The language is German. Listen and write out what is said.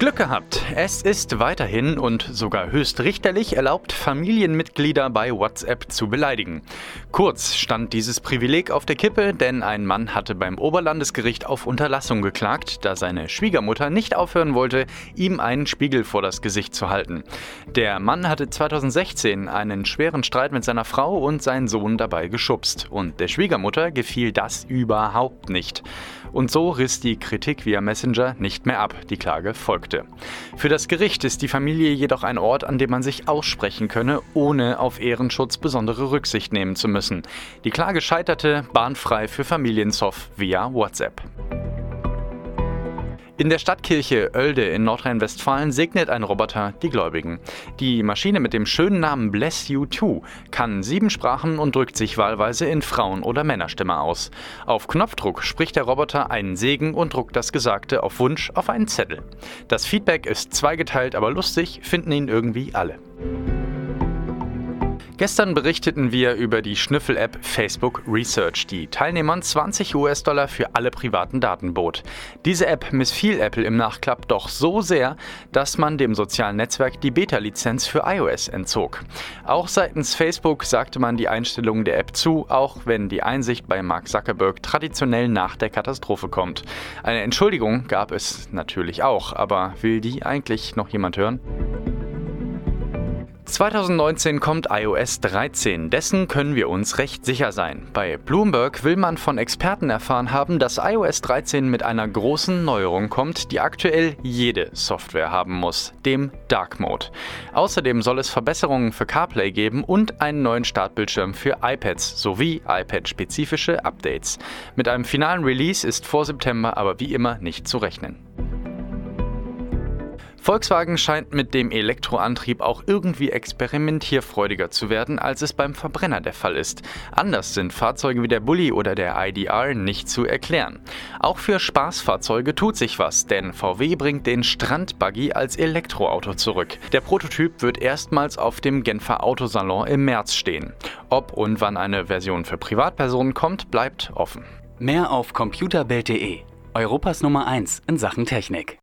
Glück gehabt. Es ist weiterhin und sogar höchstrichterlich erlaubt, Familienmitglieder bei WhatsApp zu beleidigen. Kurz stand dieses Privileg auf der Kippe, denn ein Mann hatte beim Oberlandesgericht auf Unterlassung geklagt, da seine Schwiegermutter nicht aufhören wollte, ihm einen Spiegel vor das Gesicht zu halten. Der Mann hatte 2016 einen schweren Streit mit seiner Frau und seinen Sohn dabei geschubst. Und der Schwiegermutter gefiel das überhaupt nicht. Und so riss die Kritik via Messenger nicht mehr ab. Die Klage folgte. Für das Gericht ist die Familie jedoch ein Ort, an dem man sich aussprechen könne, ohne auf Ehrenschutz besondere Rücksicht nehmen zu müssen. Die Klage scheiterte bahnfrei für Familiensoft via WhatsApp. In der Stadtkirche Oelde in Nordrhein-Westfalen segnet ein Roboter die Gläubigen. Die Maschine mit dem schönen Namen Bless You Too kann sieben Sprachen und drückt sich wahlweise in Frauen- oder Männerstimme aus. Auf Knopfdruck spricht der Roboter einen Segen und druckt das Gesagte auf Wunsch auf einen Zettel. Das Feedback ist zweigeteilt, aber lustig, finden ihn irgendwie alle. Gestern berichteten wir über die Schnüffel-App Facebook Research, die Teilnehmern 20 US-Dollar für alle privaten Daten bot. Diese App missfiel Apple im Nachklapp doch so sehr, dass man dem sozialen Netzwerk die Beta-Lizenz für iOS entzog. Auch seitens Facebook sagte man die Einstellung der App zu, auch wenn die Einsicht bei Mark Zuckerberg traditionell nach der Katastrophe kommt. Eine Entschuldigung gab es natürlich auch, aber will die eigentlich noch jemand hören? 2019 kommt iOS 13, dessen können wir uns recht sicher sein. Bei Bloomberg will man von Experten erfahren haben, dass iOS 13 mit einer großen Neuerung kommt, die aktuell jede Software haben muss, dem Dark Mode. Außerdem soll es Verbesserungen für CarPlay geben und einen neuen Startbildschirm für iPads sowie iPad-spezifische Updates. Mit einem finalen Release ist vor September aber wie immer nicht zu rechnen. Volkswagen scheint mit dem Elektroantrieb auch irgendwie experimentierfreudiger zu werden, als es beim Verbrenner der Fall ist. Anders sind Fahrzeuge wie der Bulli oder der IDR nicht zu erklären. Auch für Spaßfahrzeuge tut sich was, denn VW bringt den Strandbuggy als Elektroauto zurück. Der Prototyp wird erstmals auf dem Genfer Autosalon im März stehen. Ob und wann eine Version für Privatpersonen kommt, bleibt offen. Mehr auf computerbild.de, Europas Nummer 1 in Sachen Technik.